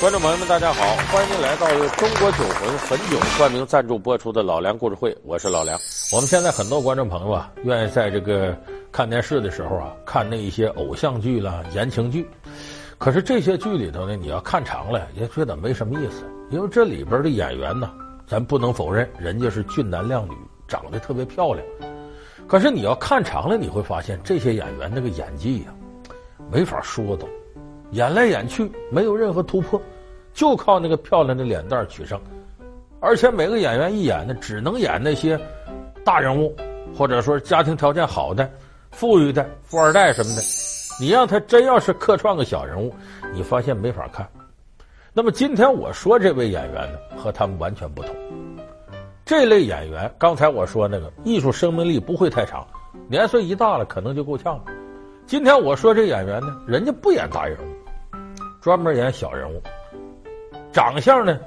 观众朋友们，大家好，欢迎您来到由中国酒魂汾酒冠名赞助播出的《老梁故事会》，我是老梁。我们现在很多观众朋友啊，愿意在这个看电视的时候啊，看那一些偶像剧啦、言情剧。可是这些剧里头呢，你要看长了也觉得没什么意思，因为这里边的演员呢，咱不能否认，人家是俊男靓女，长得特别漂亮。可是你要看长了，你会发现这些演员那个演技呀、没法说的。演来演去没有任何突破，就靠那个漂亮的脸蛋取胜，而且每个演员一演呢，只能演那些大人物，或者说家庭条件好的、富裕的、富二代什么的。你让他真要是客串个小人物，你发现没法看。那么今天我说这位演员呢，和他们完全不同。这类演员，刚才我说那个艺术生命力不会太长，年岁一大了可能就够呛了。今天我说这演员呢，人家不演大人物。专门演小人物，长相呢，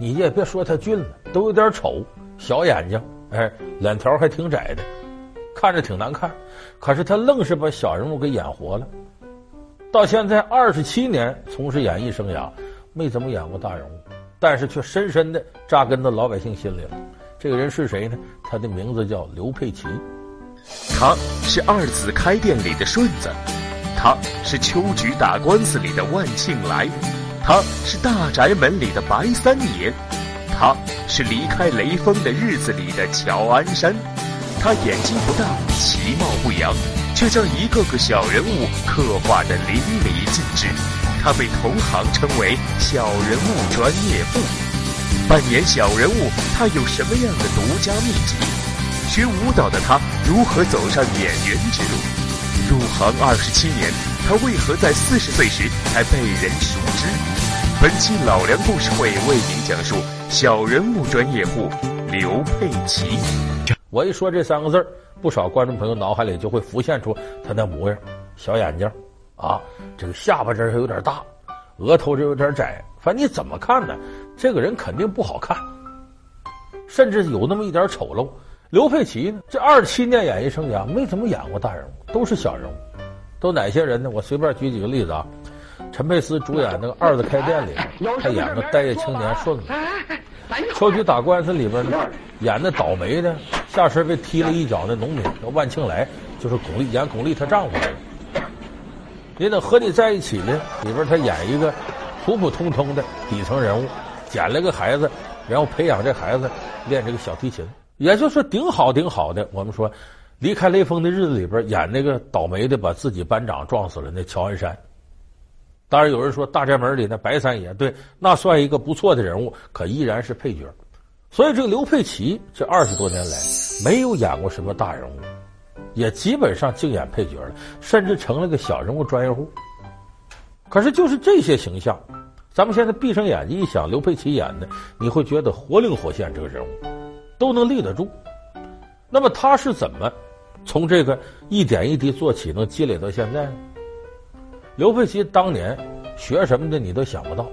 你也别说他俊了，都有点丑，小眼睛，哎，脸条还挺窄的，看着挺难看。可是他愣是把小人物给演活了。到现在二十七年从事演艺生涯，没怎么演过大人物，但是却深深的扎根到老百姓心里了。这个人是谁呢？他的名字叫刘佩琦，他是二子开店里的顺子。他是秋菊打官司里的万庆来，他是大宅门里的白三爷，他是离开雷锋的日子里的乔安山。他演技不大，其貌不扬，却将一个个小人物刻画得淋漓尽致。他被同行称为“小人物专业户”。扮演小人物，他有什么样的独家秘籍？学舞蹈的他如何走上演员之路？入行二十七年，他为何在四十岁时才被人熟知？本期老梁故事会为您讲述小人物专业户刘佩奇。我一说这三个字儿，不少观众朋友脑海里就会浮现出他那模样：小眼睛，啊，这个下巴这儿还有点大，额头这有点窄。反正你怎么看呢？这个人肯定不好看，甚至有那么一点丑陋。刘佩琦呢？这二十七年演艺生涯没怎么演过大人物，都是小人物。都哪些人呢？我随便举几个例子啊。陈佩斯主演那个《二子开店》里，他演个待业青年顺子；秋菊打官司里边呢，演那倒霉的，下身被踢了一脚的农民叫万庆来，就是巩俐演巩俐她丈夫来的。你等和你在一起呢，里边他演一个普普通通的底层人物，捡了个孩子，然后培养这孩子练这个小提琴。也就是顶好顶好的，我们说，离开雷锋的日子里边演那个倒霉的，把自己班长撞死了那乔安山。当然有人说大宅门里那白三爷，对，那算一个不错的人物，可依然是配角。所以这个刘佩琦这二十多年来没有演过什么大人物，也基本上净演配角了，甚至成了个小人物专业户。可是就是这些形象，咱们现在闭上眼睛一想，刘佩琦演的，你会觉得活灵活现这个人物。都能立得住，那么他是怎么从这个一点一滴做起，能积累到现在呢？刘佩琦当年学什么的，你都想不到，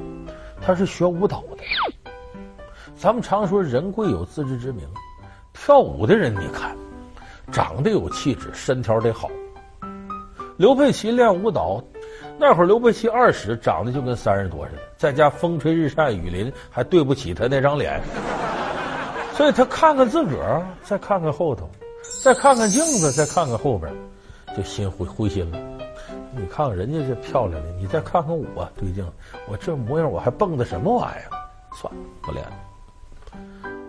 他是学舞蹈的。咱们常说人贵有自知之明，跳舞的人你看，长得有气质，身条得好。刘佩琦练舞蹈那会儿，刘佩琦二十，长得就跟三十多似的，在家风吹日晒雨淋，还对不起他那张脸。所以他看看自个儿，再看看后头，再看看镜子，再看看后边，就心灰灰心了。你看看人家这漂亮的，你再看看我，对镜，我这模样，我还蹦跶什么玩意儿？算了，不练了。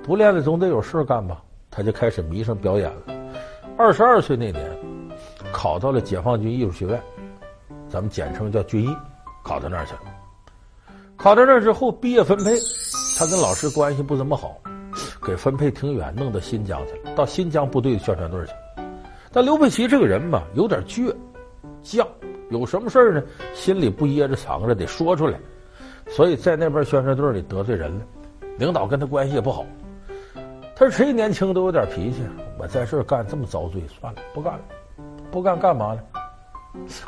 不练了总得有事干吧？他就开始迷上表演了。二十二岁那年，考到了解放军艺术学院，咱们简称叫军艺，考到那儿去了。考到那儿之后，毕业分配，他跟老师关系不怎么好。给分配挺远，弄到新疆去了，到新疆部队的宣传队去。但刘佩奇这个人吧，有点倔、犟，有什么事呢，心里不掖着藏着，得说出来。所以在那边宣传队里得罪人了，领导跟他关系也不好。他说谁年轻都有点脾气，我在这儿干这么遭罪，算了，不干了。不干干嘛呢？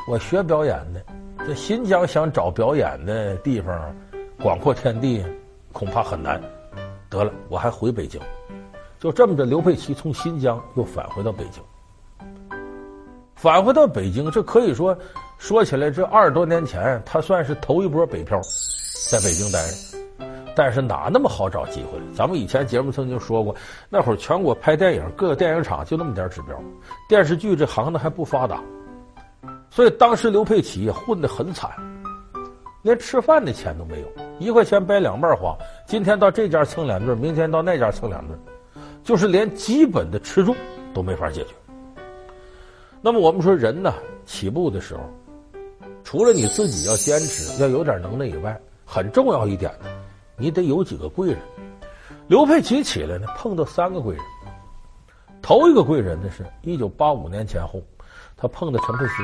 我学表演的，这新疆想找表演的地方，广阔天地，恐怕很难。得了，我还回北京，就这么着。刘佩琦从新疆又返回到北京，返回到北京，这可以说说起来，这二十多年前他算是头一波北漂。在北京待着。但是哪那么好找机会？咱们以前节目曾经说过，那会儿全国拍电影，各个电影厂就那么点指标，电视剧这行当还不发达，所以当时刘佩琦混得很惨，连吃饭的钱都没有，一块钱掰两半花。今天到这家蹭两顿，明天到那家蹭两顿，就是连基本的吃住都没法解决。那么我们说人呢，起步的时候，除了你自己要坚持，要有点能耐以外，很重要一点呢，你得有几个贵人。刘佩奇起来呢，碰到三个贵人。头一个贵人呢，是一九八五年前后，他碰到陈佩斯。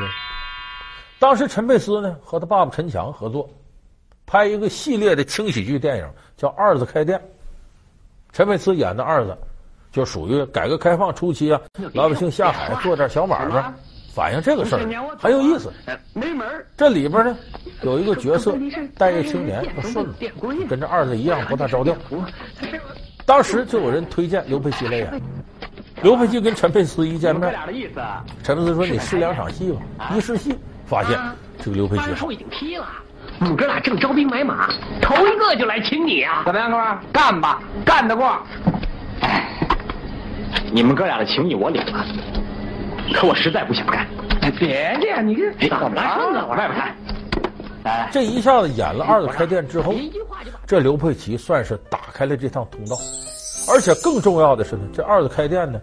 当时陈佩斯呢和他爸爸陈强合作，拍一个系列的轻喜剧电影，叫《二子开店》。陈佩斯演的二子。就属于改革开放初期啊，老百姓下海做点小买卖，反映这个事儿很有意思。没门。这里边呢有一个角色，待业青年叫顺子，跟这二子一样不大着调。当时就有人推荐刘佩琦来演。刘佩琦跟陈佩斯一见面，陈佩斯说：“你试两场戏吧。”一试戏，发现这个刘佩琦好。已经批了，我们哥俩正招兵买马，头一个就来请你啊！怎么样，哥们？干吧，干得过。哎你们哥俩的情谊我领了，可我实在不想干。哎，别介，你这怎么了？往外边看。哎，这一下子演了二子开店之后，这刘佩琦算是打开了这趟通道。而且更重要的是呢，这二子开店呢，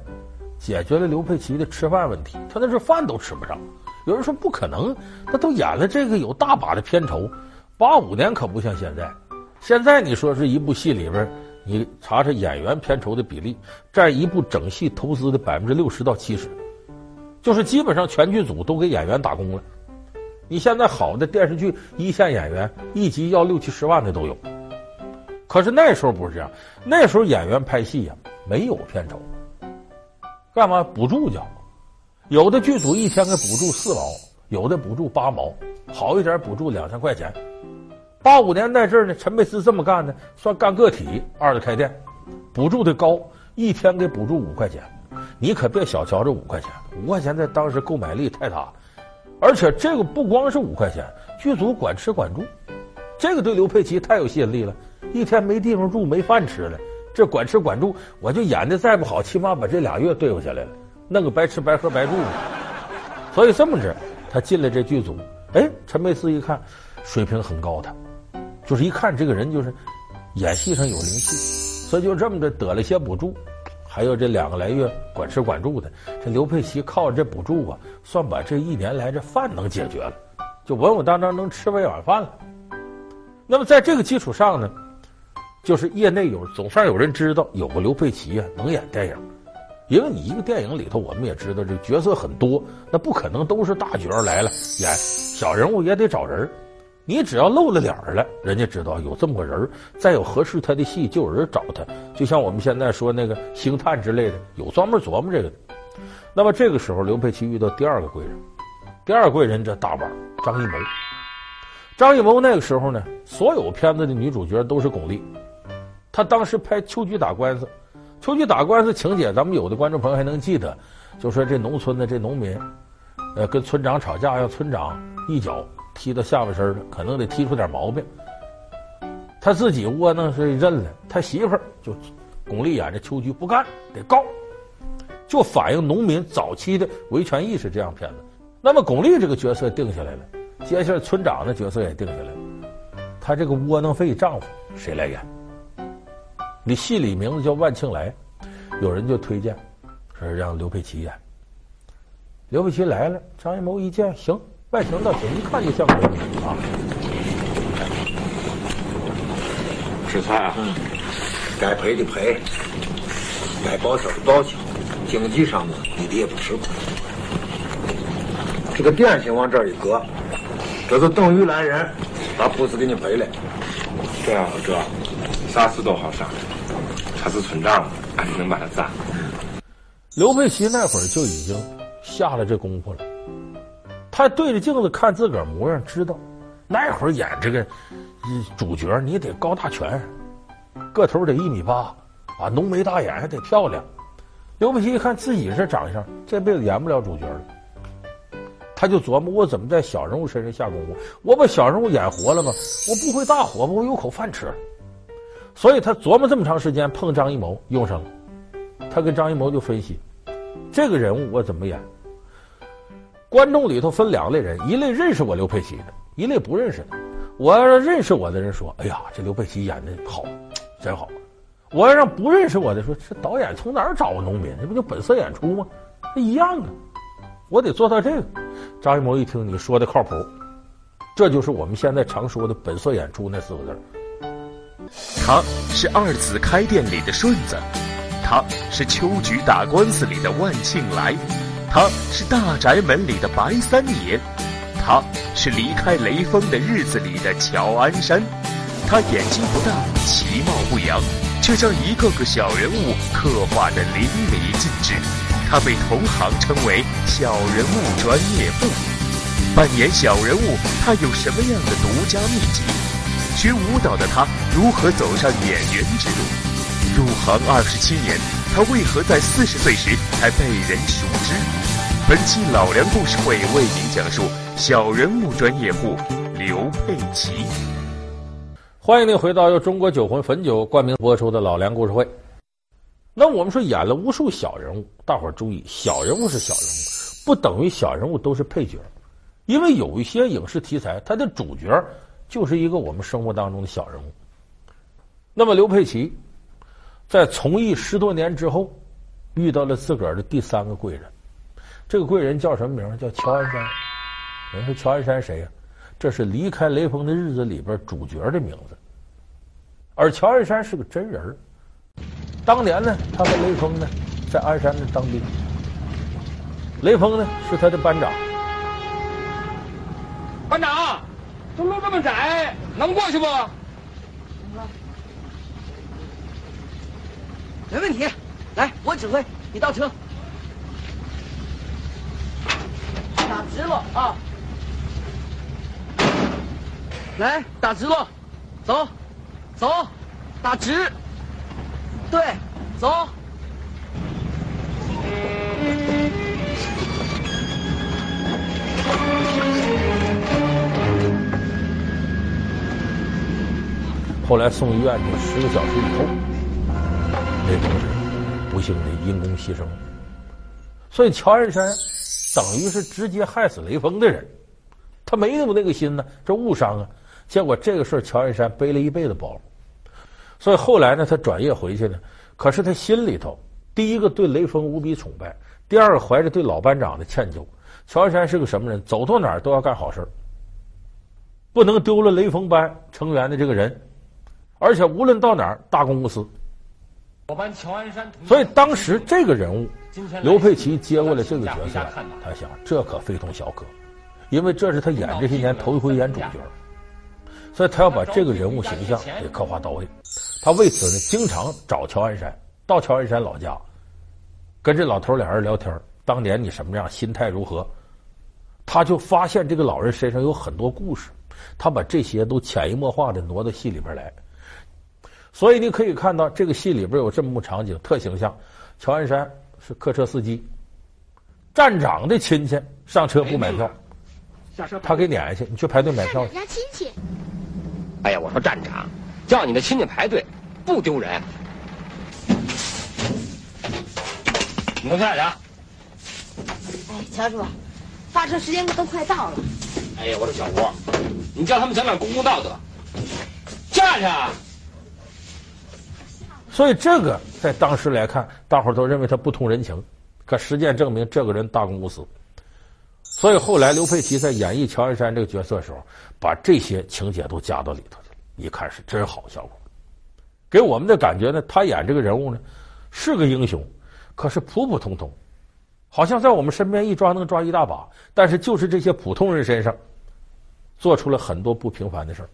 解决了刘佩琦的吃饭问题。他那是饭都吃不上。有人说不可能，那都演了这个有大把的片酬。八五年可不像现在，现在你说是一部戏里边。你查查演员片酬的比例，占一部整戏投资的百分之六十到七十，就是基本上全剧组都给演员打工了。你现在好的电视剧一线演员一集要六七十万的都有，可是那时候不是这样，那时候演员拍戏呀没有片酬，干嘛补助交？有的剧组一天给补助四毛，有的补助八毛，好一点补助两千块钱。八五年那阵儿呢，陈佩斯这么干呢，算干个体，二的开店，补助的高，一天给补助五块钱，你可别小瞧这五块钱，五块钱在当时购买力太大，而且这个不光是五块钱，剧组管吃管住，这个对刘佩琦太有吸引力了，一天没地方住，没饭吃了，这管吃管住，我就演的再不好，起码把这俩月对付下来了，弄个白吃白喝白住，所以这么着，他进了这剧组，哎，陈佩斯一看，水平很高，的。就是一看这个人就是演戏上有灵气，所以就这么着得了些补助，还有这两个来月管吃管住的，这刘佩奇靠着这补助啊，算把这一年来这饭能解决了，就稳稳当当能吃一碗饭了。那么在这个基础上呢，就是业内有总算有人知道有个刘佩奇啊能演电影，因为你一个电影里头我们也知道这角色很多，那不可能都是大角来了演小人物也得找人。你只要露了脸了，人家知道有这么个人，再有合适他的戏，就有人找他。就像我们现在说那个星探之类的，有专门琢磨这个的。那么这个时候，刘佩琦遇到第二个贵人，第二贵人这大腕张艺谋。张艺谋那个时候呢，所有片子的女主角都是巩俐。他当时拍《秋菊打官司》，《秋菊打官司》情节，咱们有的观众朋友还能记得，就说这农村的这农民，呃，跟村长吵架，要村长一脚。踢到下半身了，可能得踢出点毛病。他自己窝囊是认了，他媳妇儿就巩俐演的秋菊不干，得告，就反映农民早期的维权意识。这样片子，那么巩俐这个角色定下来了，接下来村长的角色也定下来了。他这个窝囊废丈夫谁来演？你戏里名字叫万庆来，有人就推荐说让刘佩琦演。刘佩琦来了，张艺谋一见行。外形倒行，一看就像个美女啊！吃菜啊，嗯，该赔的赔，该报销的报销，经济上呢，你的也不吃亏。这个店先往这儿一搁，这就等于来人，把铺子给你赔了。对啊，哥，啥事都好商量，他是村长，俺就能把他斩。刘佩琦那会儿就已经下了这功夫了。他对着镜子看自个儿模样，知道那会儿演这个主角，你得高大全，个头得一米八，啊，浓眉大眼还得漂亮。刘佩琦一看自己这长相，这辈子演不了主角了。他就琢磨我怎么在小人物身上下功夫。我把小人物演活了吗？我不会大火吧？我有口饭吃。所以他琢磨这么长时间，碰张艺谋用上了。他跟张艺谋就分析这个人物我怎么演。观众里头分两类人，一类认识我刘佩琦的，一类不认识的。我要让认识我的人说：“哎呀，这刘佩琦演的好，真好。”我要让不认识我的说：“这导演从哪儿找个农民？这不就本色演出吗？一样的。”我得做到这个。张艺谋一听你说的靠谱，这就是我们现在常说的本色演出那四个字。他是二子开店里的顺子，他是秋菊打官司里的万庆来，他是大宅门里的白三爷。他是离开雷锋的日子里的乔安山，他眼睛不大，其貌不扬，却将一个个小人物刻画得淋漓尽致。他被同行称为“小人物专业户”。扮演小人物，他有什么样的独家秘籍？学舞蹈的他如何走上演员之路？入行二十七年，他为何在四十岁时才被人熟知？本期老梁故事会为您讲述。小人物专业户刘佩琦，欢迎您回到由中国酒魂汾酒冠名播出的老梁故事会。那我们说演了无数小人物，大伙儿注意，小人物是小人物，不等于小人物都是配角，因为有一些影视题材，它的主角就是一个我们生活当中的小人物。那么刘佩琦在从艺十多年之后，遇到了自个儿的第三个贵人，这个贵人叫什么名？叫乔安山。人说乔安山谁呀？这是离开雷锋的日子里边主角的名字。而乔安山是个真人。当年呢，他和雷锋呢在鞍山那当兵。雷锋呢是他的班长。班长，这路这么窄，能过去不？没问题。来，我指挥，你倒车。打直了啊！来，打直了，走，走，打直，对，走。后来送医院就十个小时以后，雷锋是不幸的因公牺牲了。所以乔安山等于是直接害死雷锋的人，他没那么那个心呢，这误伤啊。结果这个事儿，乔安山背了一辈子包，所以后来呢，他转业回去呢。可是他心里头，第一个对雷锋无比崇拜，第二个怀着对老班长的歉疚。乔安山是个什么人？走到哪儿都要干好事，不能丢了雷锋班成员的这个人，而且无论到哪儿，大公无私。我班乔安山，所以当时这个人物，刘佩琦接过来这个角色，他想这可非同小可，因为这是他演这些年头一回演主角。所以他要把这个人物形象给刻画到位，他为此呢，经常找乔安山，到乔安山老家，跟这老头俩人聊天。当年你什么样，心态如何？他就发现这个老人身上有很多故事，他把这些都潜移默化的挪到戏里边来。所以你可以看到，这个戏里边有这么幕场景，特形象。乔安山是客车司机，站长的亲戚上车不买票，下车他给撵下去，你去排队买票去。人家亲戚。哎呀，我说站长，叫你的亲戚排队，不丢人。你给我下去啊！哎，乔叔，发车时间都快到了。哎呀，我说小吴，你叫他们讲讲公共道德。下去啊！所以这个在当时来看，大伙都认为他不通人情，可实践证明这个人大公无私。所以后来刘佩琦在演绎乔安山这个角色的时候，把这些情节都加到里头去了，一看是真好效果。给我们的感觉呢，他演这个人物呢是个英雄，可是普普通通，好像在我们身边一抓能抓一大把，但是就是这些普通人身上做出了很多不平凡的事儿。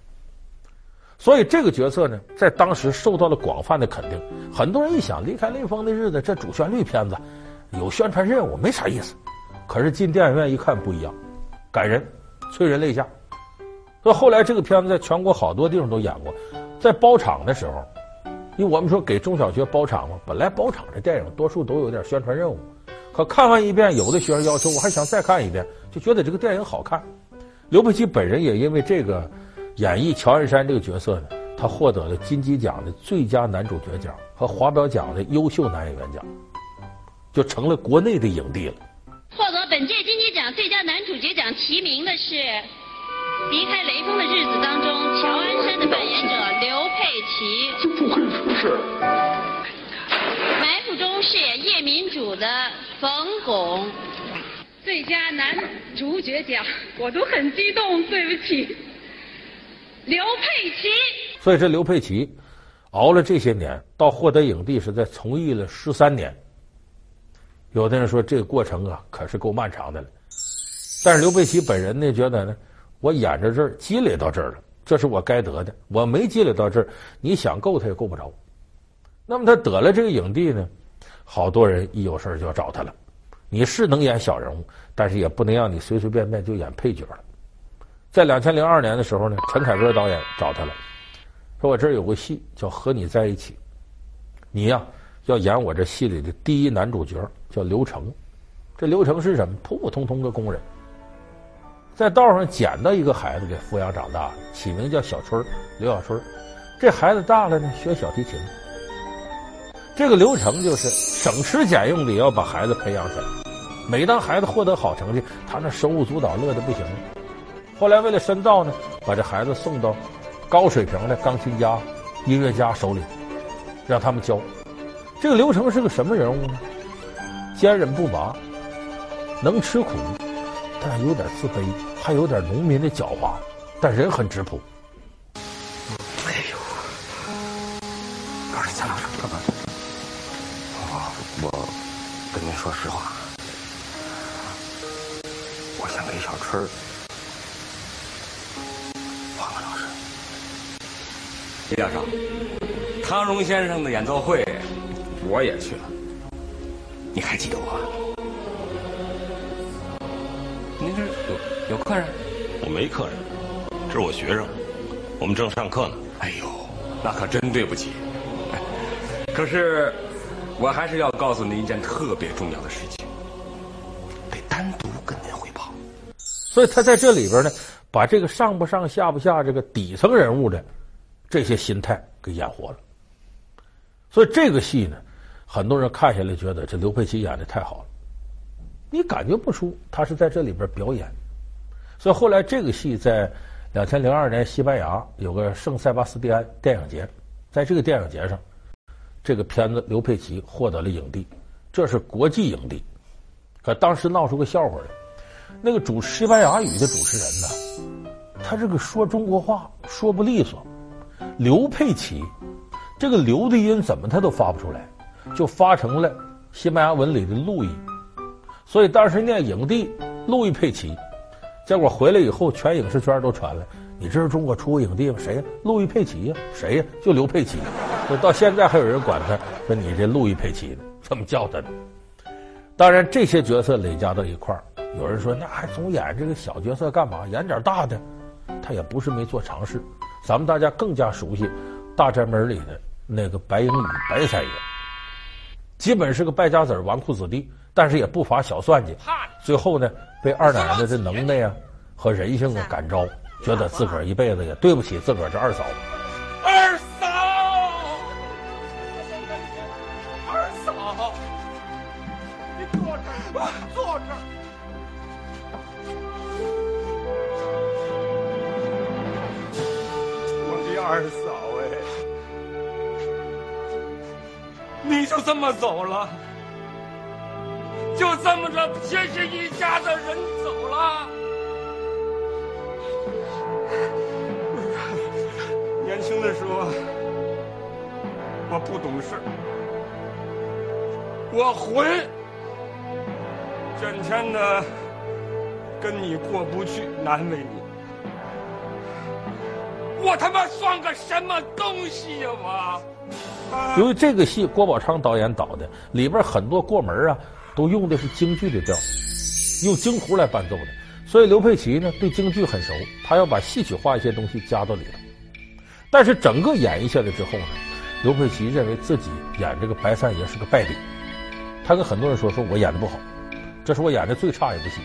所以这个角色呢，在当时受到了广泛的肯定。很多人一想，离开雷锋的日子，这主旋律片子有宣传任务，没啥意思。可是进电影院一看不一样，感人，催人泪下。所以后来这个片子在全国好多地方都演过。在包场的时候，因为我们说给中小学包场嘛，本来包场的电影多数都有点宣传任务，可看完一遍，有的学生要求我还想再看一遍，就觉得这个电影好看。刘佩琦本人也因为这个演绎乔恩山这个角色呢，他获得了金鸡奖的最佳男主角奖和华表奖的优秀男演员奖，就成了国内的影帝了。获得本届金鸡奖最佳男主角奖提名的是《离开雷锋的日子》当中乔恩山的扮演者刘佩琦。就不会出事。埋伏中饰演叶民主的冯巩。最佳男主角奖，我都很激动，对不起，刘佩琦。所以这刘佩琦熬了这些年，到获得影帝是在从艺了十三年。有的人说这个过程啊，可是够漫长的了。但是刘佩琦本人呢，觉得呢，我演着这儿积累到这儿了，这是我该得的。我没积累到这儿，你想够他也够不着。那么他得了这个影帝呢，好多人一有事儿就要找他了。你是能演小人物，但是也不能让你随随便便就演配角了。在两千零二年的时候呢，陈凯歌导演找他了，说我这儿有个戏叫《和你在一起》，你呀要演我这戏里的第一男主角，叫刘成。这刘成是什么？普普通通的工人，在道上捡到一个孩子给抚养长大，起名叫小春，刘小春。这孩子大了呢，学小提琴。这个刘成就是省吃俭用的也要把孩子培养起来。每当孩子获得好成绩，他那手舞足蹈，乐得不行。后来为了深造呢，把这孩子送到高水平的钢琴家、音乐家手里，让他们教。这个刘成是个什么人物呢？坚韧不拔，能吃苦，但有点自卑，还有点农民的狡猾，但人很质朴。哎呦，二十三老师干嘛？我跟您说实话，我想给小春李教授，汤荣先生的演奏会我也去了，你还记得我？您这有有客人？我没客人，这是我学生，我们正上课呢。哎呦，那可真对不起。可是。我还是要告诉您一件特别重要的事情，得单独跟您汇报。所以他在这里边呢，把这个上不上下不下这个底层人物的这些心态给演活了。所以这个戏呢，很多人看下来觉得这刘佩琦演的太好了，你感觉不出他是在这里边表演。所以后来这个戏在两千零二年西班牙有个圣塞巴斯蒂安电影节，在这个电影节上。这个片子刘佩琦获得了影帝，这是国际影帝。可当时闹出个笑话来，那个主西班牙语的主持人呢，他这个说中国话说不利索。刘佩琦这个“刘”的音怎么他都发不出来，就发成了西班牙文里的“路易”。所以当时念影帝路易佩奇，结果回来以后，全影视圈都传了。你知道中国出过影帝吗？谁呀？路易佩奇呀？谁呀？就刘佩奇。就到现在还有人管他说你这路易佩奇呢，这么叫他呢。当然这些角色累加到一块儿，有人说那还总演这个小角色干嘛？演点大的，他也不是没做尝试。咱们大家更加熟悉《大宅门》里的那个白英宇白三爷，基本是个败家子儿、纨绔子弟，但是也不乏小算计。最后呢，被二奶奶的能耐啊和人性啊感召。觉得自个儿一辈子也对不起自个儿这二嫂。就这么走了？就这么着，撇下一家的人走了？年轻的时候，我不懂事，我混，整天的跟你过不去，难为你。我他妈算个什么东西呀！我。由于这个戏郭宝昌导演导的，里边很多过门啊，都用的是京剧的调，用京胡来伴奏的，所以刘佩琦呢对京剧很熟，他要把戏曲化一些东西加到里头。但是整个演绎下来之后呢，刘佩琦认为自己演这个白三爷是个败笔，他跟很多人说：“说我演的不好，这是我演的最差一部戏。”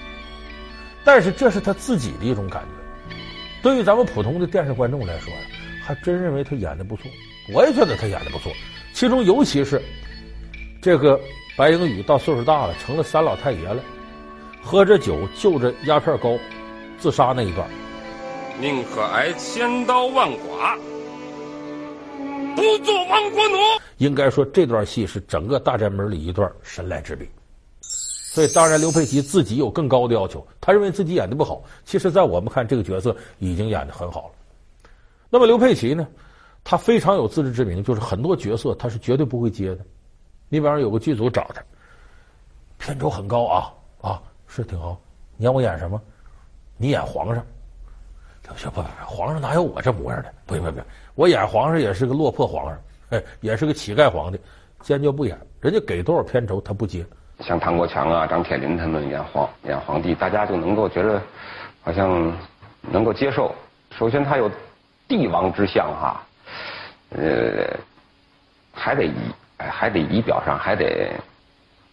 但是这是他自己的一种感觉。对于咱们普通的电视观众来说呀，还真认为他演的不错。我也觉得他演的不错，其中尤其是这个白英宇到岁数大了，成了三老太爷了，喝着酒就着鸦片膏自杀那一段，宁可挨千刀万剐，不做亡国奴。应该说这段戏是整个大宅门里一段神来之笔。所以，当然刘佩琦自己有更高的要求，他认为自己演的不好。其实，在我们看这个角色已经演的很好了。那么，刘佩琦呢？他非常有自知之明，就是很多角色他是绝对不会接的。你比方说，有个剧组找他，片酬很高啊啊，是挺高。你让我演什么？你演皇上。不不不，皇上哪有我这模样的？不行不行，我演皇上也是个落魄皇上，哎，也是个乞丐皇帝，坚决不演。人家给多少片酬他不接。像唐国强啊、张铁林他们演皇演皇帝，大家就能够觉得好像能够接受。首先，他有帝王之相哈。呃，还得仪，还得仪表上还得，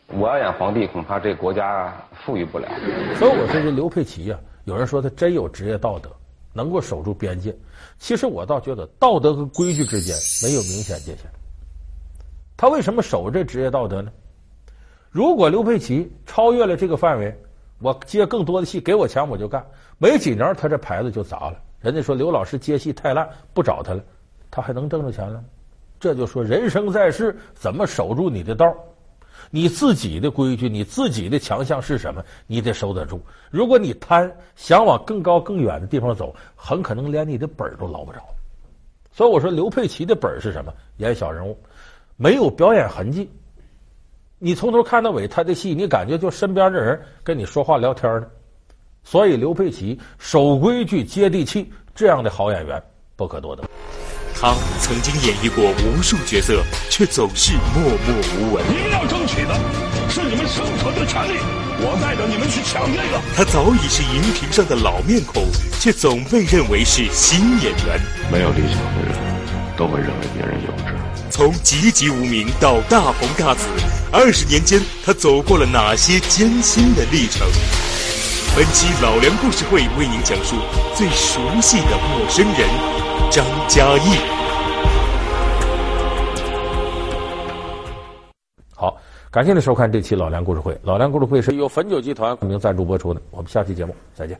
我要演皇帝，恐怕这国家富裕不了。所以我说这刘佩琦呀，有人说他真有职业道德，能够守住边界。其实我倒觉得道德和规矩之间没有明显界限。他为什么守这职业道德呢？如果刘佩琦超越了这个范围，我接更多的戏，给我钱我就干。没几年，他这牌子就砸了。人家说刘老师接戏太烂，不找他了。他还能挣着钱了？这就说人生在世，怎么守住你的道？你自己的规矩，你自己的强项是什么？你得守得住。如果你贪，想往更高更远的地方走，很可能连你的本儿都捞不着。所以我说，刘佩奇的本儿是什么？演小人物，没有表演痕迹。你从头看到尾，他的戏，你感觉就身边的人跟你说话聊天呢。所以，刘佩奇守规矩、接地气，这样的好演员不可多得。他曾经演绎过无数角色，却总是默默无闻。你们要争取的是你们生存的权利，我带着你们去抢那个。他早已是荧屏上的老面孔，却总被认为是新演员。没有理想的人，都会认为别人幼稚。从籍籍无名到大红大紫，二十年间，他走过了哪些艰辛的历程？本期老梁故事会为您讲述最熟悉的陌生人。张嘉译，好，感谢您收看这期老梁故事会。老梁故事会是由汾酒集团冠名赞助播出的。我们下期节目再见。